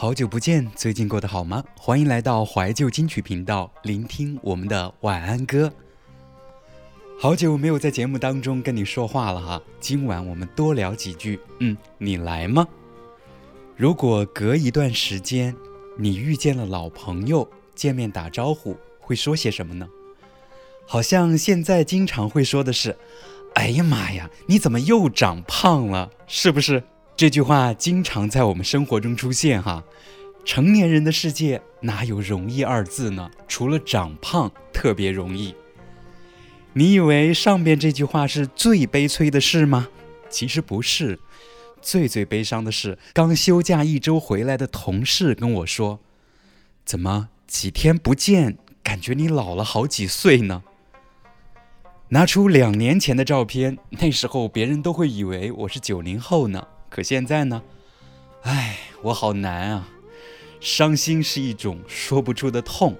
好久不见，最近过得好吗？欢迎来到怀旧金曲频道，聆听我们的晚安歌。好久没有在节目当中跟你说话了哈，今晚我们多聊几句。嗯，你来吗？如果隔一段时间，你遇见了老朋友，见面打招呼，会说些什么呢？好像现在经常会说的是：“哎呀妈呀，你怎么又长胖了？”是不是？这句话经常在我们生活中出现哈。成年人的世界哪有容易二字呢？除了长胖特别容易。你以为上边这句话是最悲催的事吗？其实不是，最最悲伤的是刚休假一周回来的同事跟我说：“怎么几天不见，感觉你老了好几岁呢？”拿出两年前的照片，那时候别人都会以为我是九零后呢。可现在呢？唉，我好难啊！伤心是一种说不出的痛。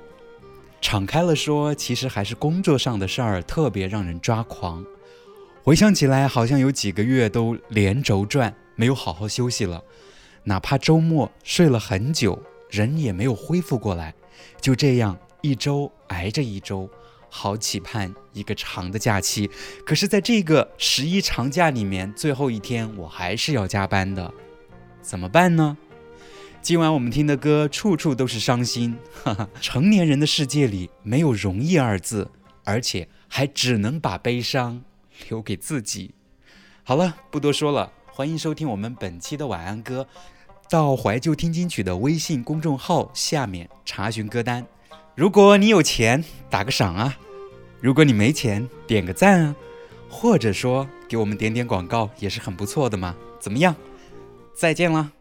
敞开了说，其实还是工作上的事儿特别让人抓狂。回想起来，好像有几个月都连轴转，没有好好休息了。哪怕周末睡了很久，人也没有恢复过来。就这样一周挨着一周，好期盼一个长的假期。可是，在这个十一长假里面，最后一天我还是要加班的，怎么办呢？今晚我们听的歌处处都是伤心，哈哈。成年人的世界里没有容易二字，而且还只能把悲伤留给自己。好了，不多说了，欢迎收听我们本期的晚安歌。到怀旧听金曲的微信公众号下面查询歌单。如果你有钱，打个赏啊；如果你没钱，点个赞啊，或者说给我们点点广告也是很不错的嘛。怎么样？再见了。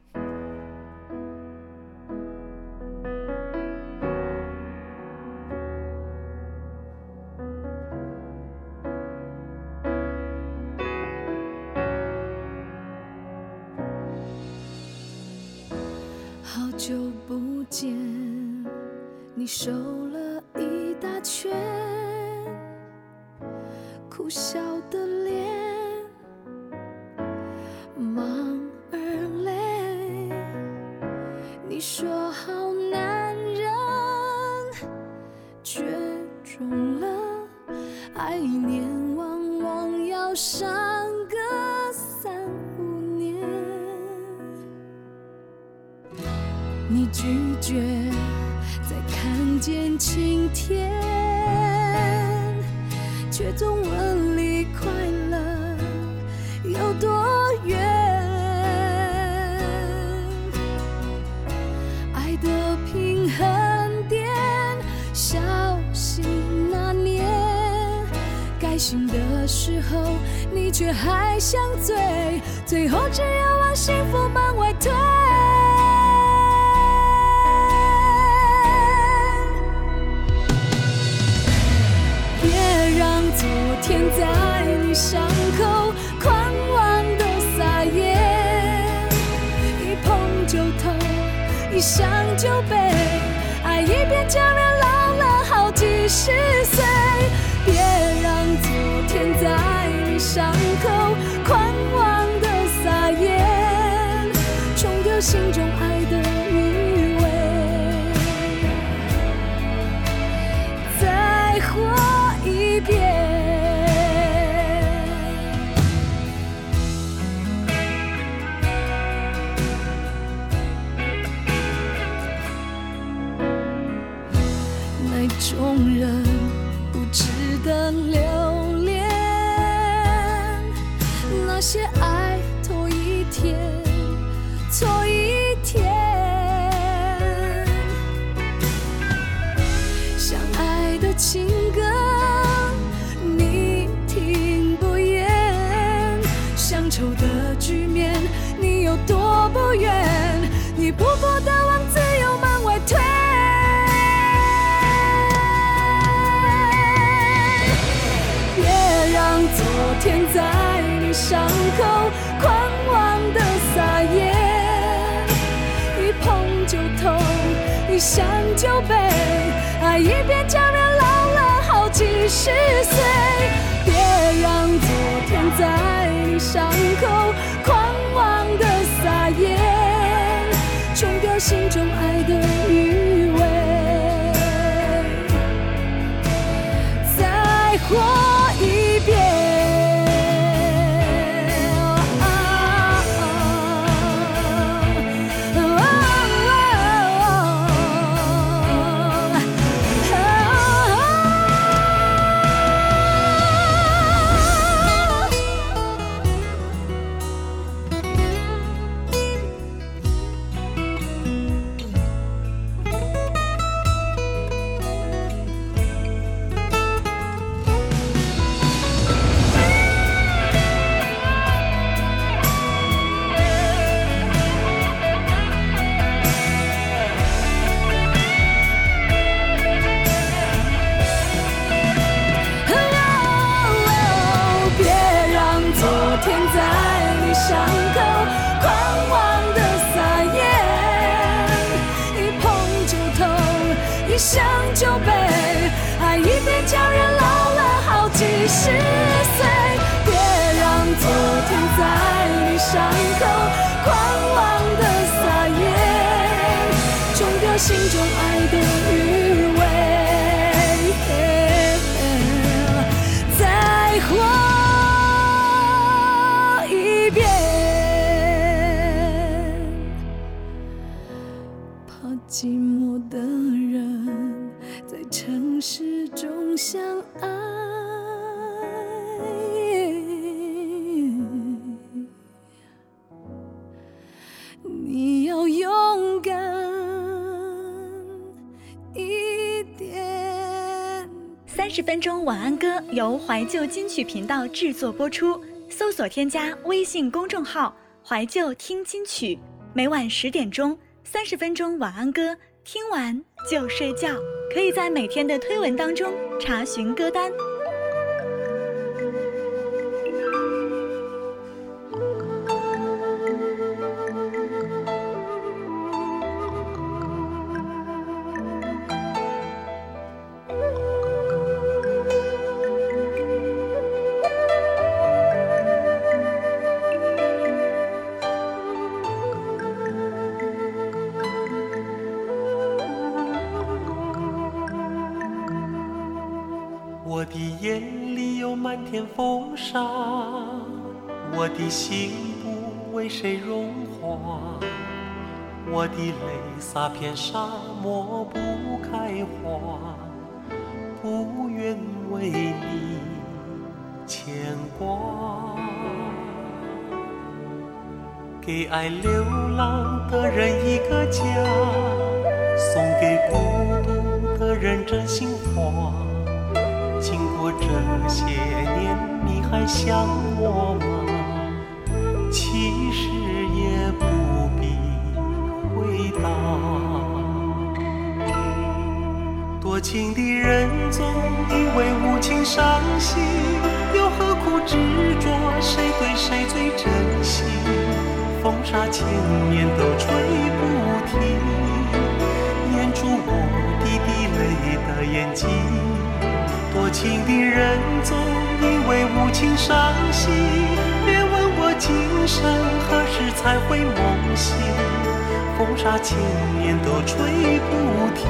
醒的时候，你却还想醉，最后只有往幸福门外推。天在你伤口狂妄的撒野，一碰就痛，一想那种人不值得留恋，那些爱像酒杯，爱一遍叫人老了好几十岁。别让昨天在你伤口狂妄的撒野，冲掉心中爱的余味。再活。心中爱的余味。再活一遍，怕寂寞的人在城市中相爱。你要勇敢三十分钟晚安歌由怀旧金曲频道制作播出，搜索添加微信公众号“怀旧听金曲”，每晚十点钟，三十分钟晚安歌，听完就睡觉。可以在每天的推文当中查询歌单。天风沙，我的心不为谁融化，我的泪洒遍沙漠不开花，不愿为你牵挂。给爱流浪的人一个家，送给孤独的人真心话。这些年，你还想我吗？其实也不必回答。多情的人总以为无情伤心，又何苦执着谁对谁最真心？风沙千年都吹不停，掩住我滴滴泪的眼睛。多情的人总以为无情伤心，别问我今生何时才会梦醒。风沙千年都吹不停，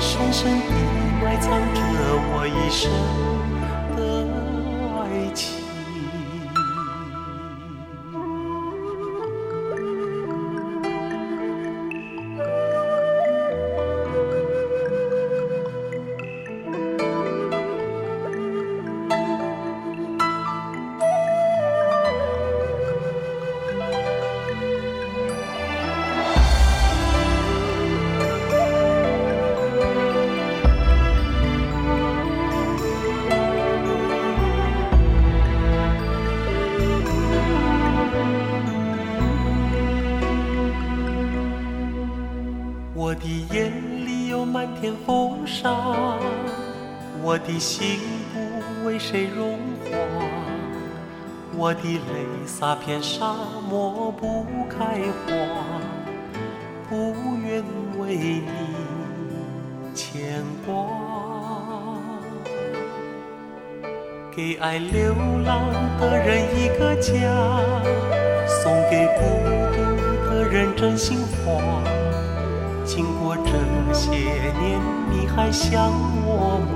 深深地埋藏着我一生天风沙，我的心不为谁融化，我的泪洒遍沙漠不开花，不愿为你牵挂。给爱流浪的人一个家，送给孤独的人真心话。这些年你还想我吗？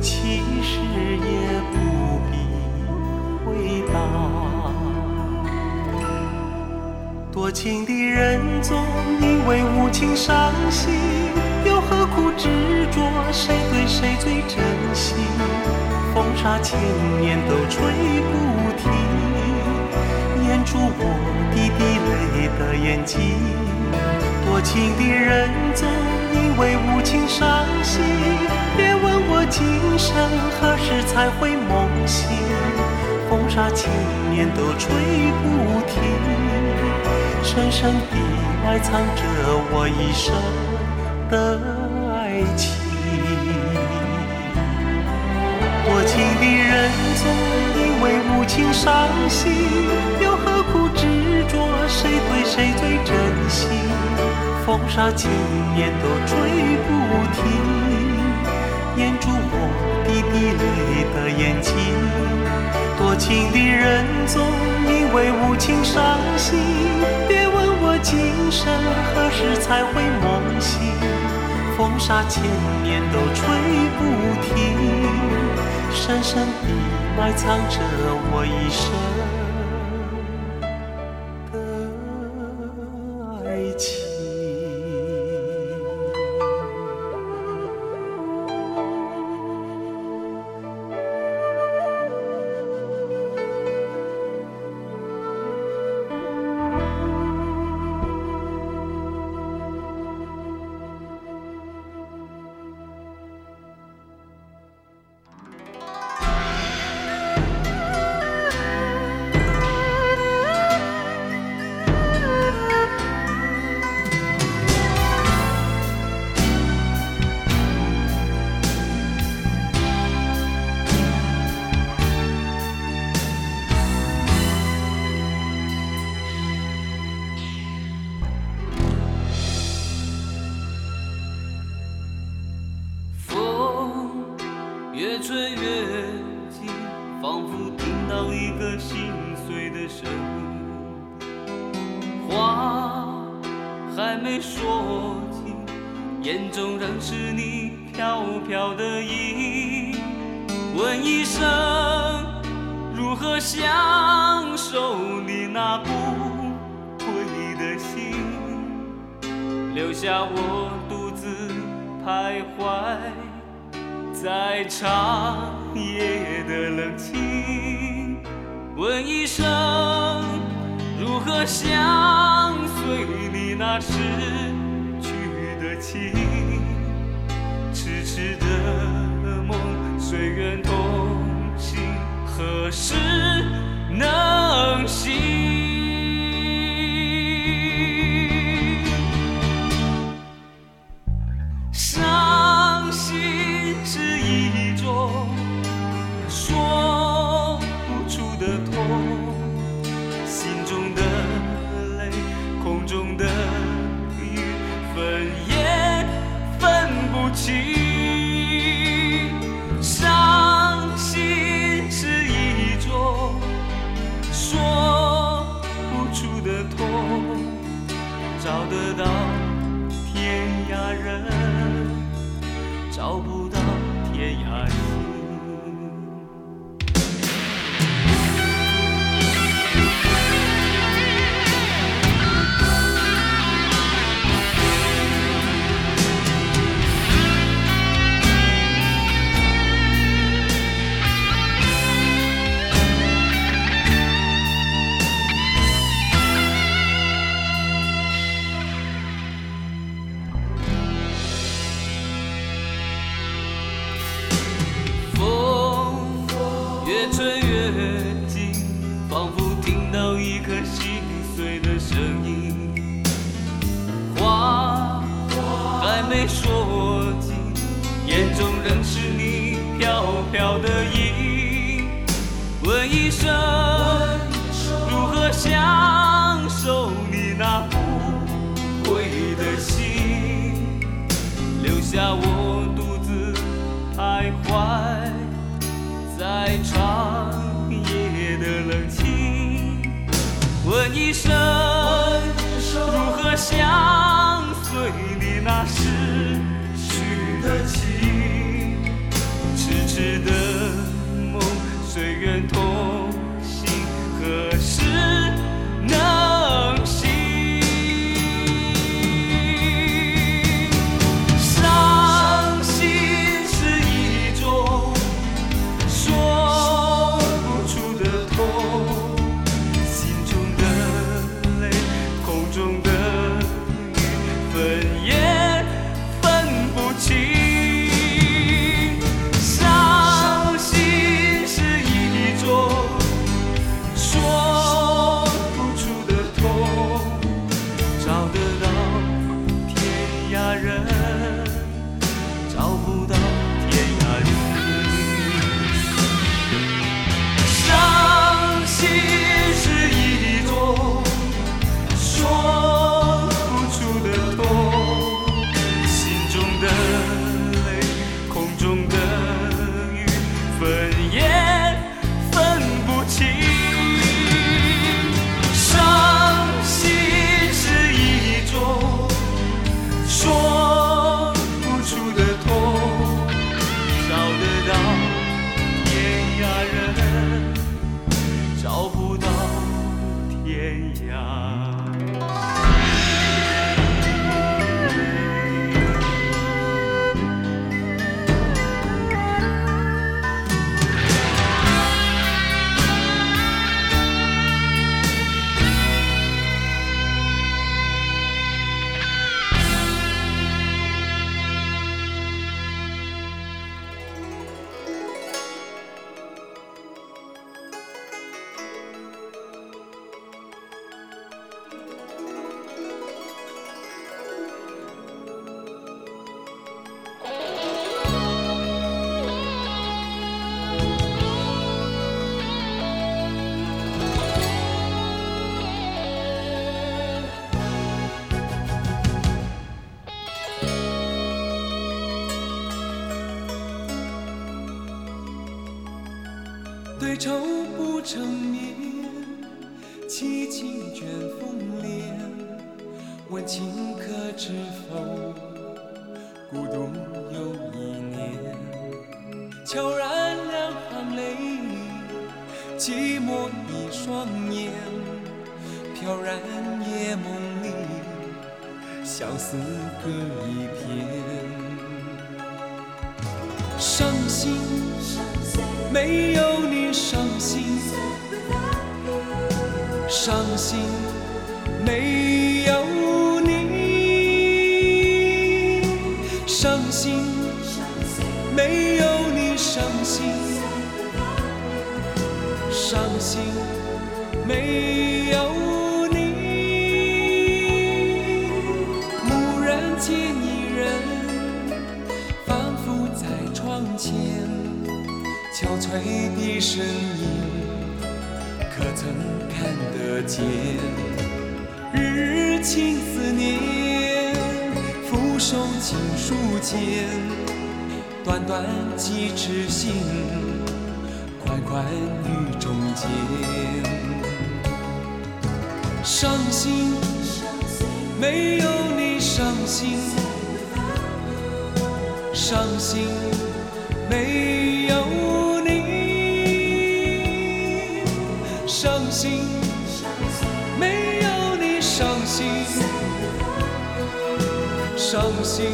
其实也不必回答。多情的人总因为无情伤心，又何苦执着谁对谁最真心？风沙千年都吹不停，掩住我滴滴泪的眼睛。多情的人总因为无情伤心，别问我今生何时才会梦醒。风沙千年都吹不停。深深地埋藏着我一生的爱情。多情的人总无情伤心，又何苦执着谁对谁最真心？风沙千年都吹不停，掩住我滴滴泪的眼睛。多情的人总因为无情伤心，别问我今生何时才会梦醒。风沙千年都吹不停，深深的埋藏着我一生。话还没说尽，眼中仍是你飘飘的影。问一声，如何享受你那不归的心？留下我独自徘徊在长夜的冷清。问一声，如何相随你那逝去的情？痴痴的梦，随缘同行，何时能醒？不眼中仍是你飘飘的影。问一声，如何享受你那不悔的心？留下我独自徘徊在长夜的冷清。问一声，如何相随你那随缘同飘然夜梦里，相思隔一片。伤心，没有你伤心，伤心，没有你，伤心，没有你伤心，伤心，没憔悴的身影，可曾看得见？日日情思念，俯首情书间，短短几尺心，款款雨中间。伤心，没有你伤心。伤心，没有心，没有你；伤心，伤心，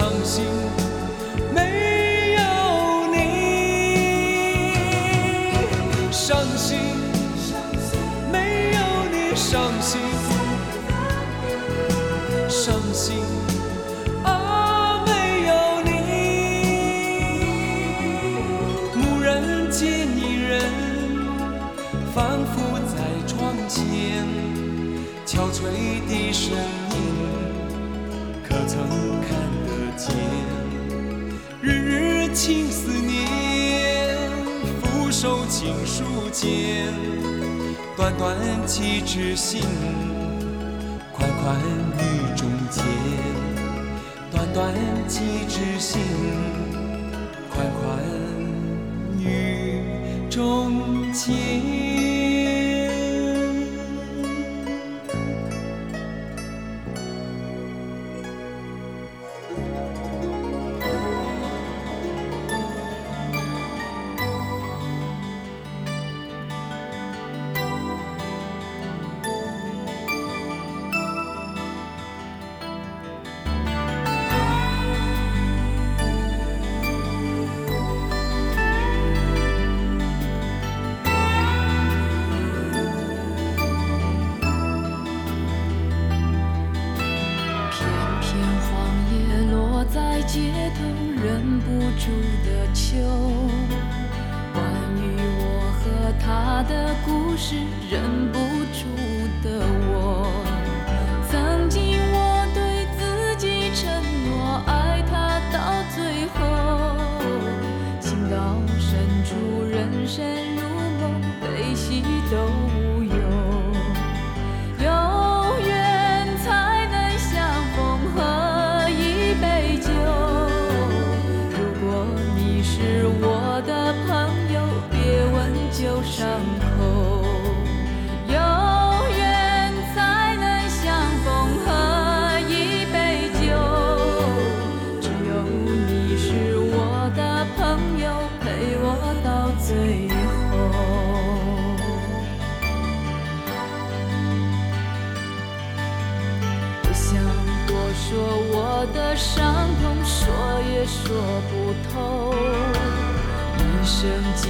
伤心，间，短短几纸信。款款雨中见，短短几纸信，款款雨中见。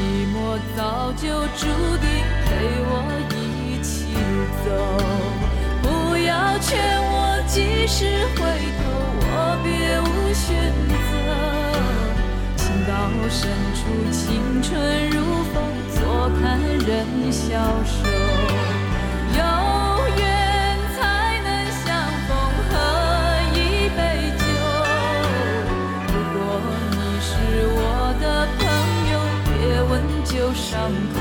寂寞早就注定陪我一起走。不要劝我及时回头，我别无选择。情到深处，青春如风，坐看人消瘦。旧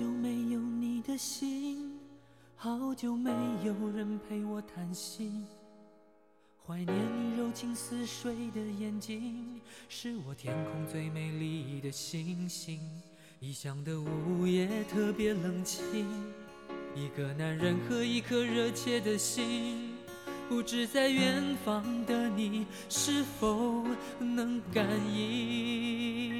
久没有你的信，好久没有人陪我谈心。怀念你柔情似水的眼睛，是我天空最美丽的星星。异乡的午夜特别冷清，一个男人和一颗热切的心，不知在远方的你是否能感应。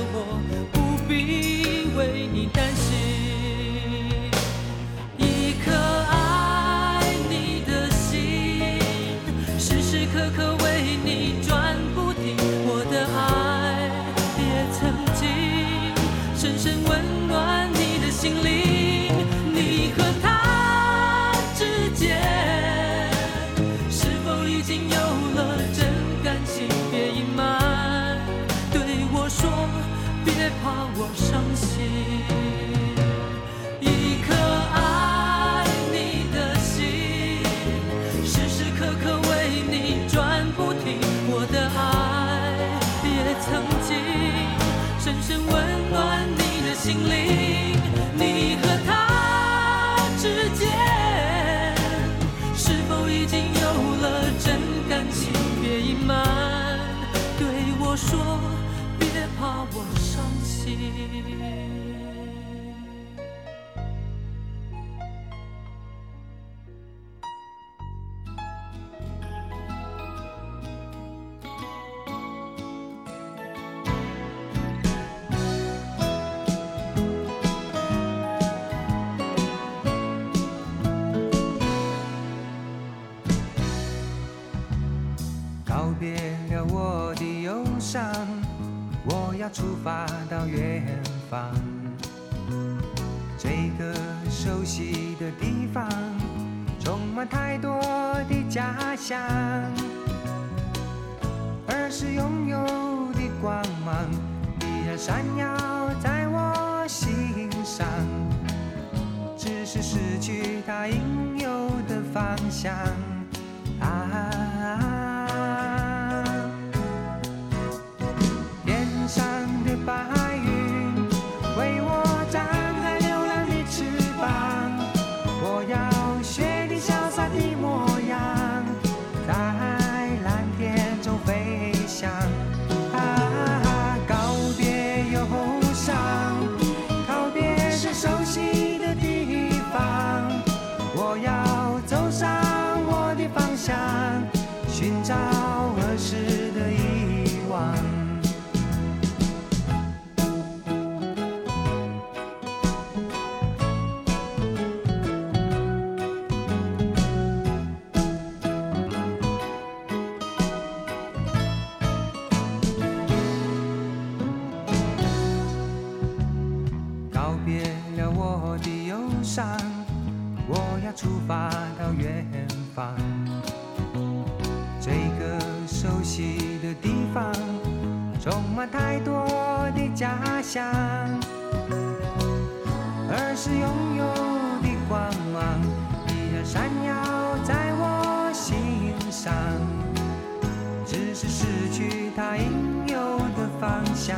方。这个熟悉的地方，充满太多的家乡。儿时拥有的光芒，依然闪耀在我心上。只是失去它应有的方向。出发到远方。这个熟悉的地方，充满太多的家乡。时拥有的光芒，依然闪耀在我心上。只是失去它应有的方向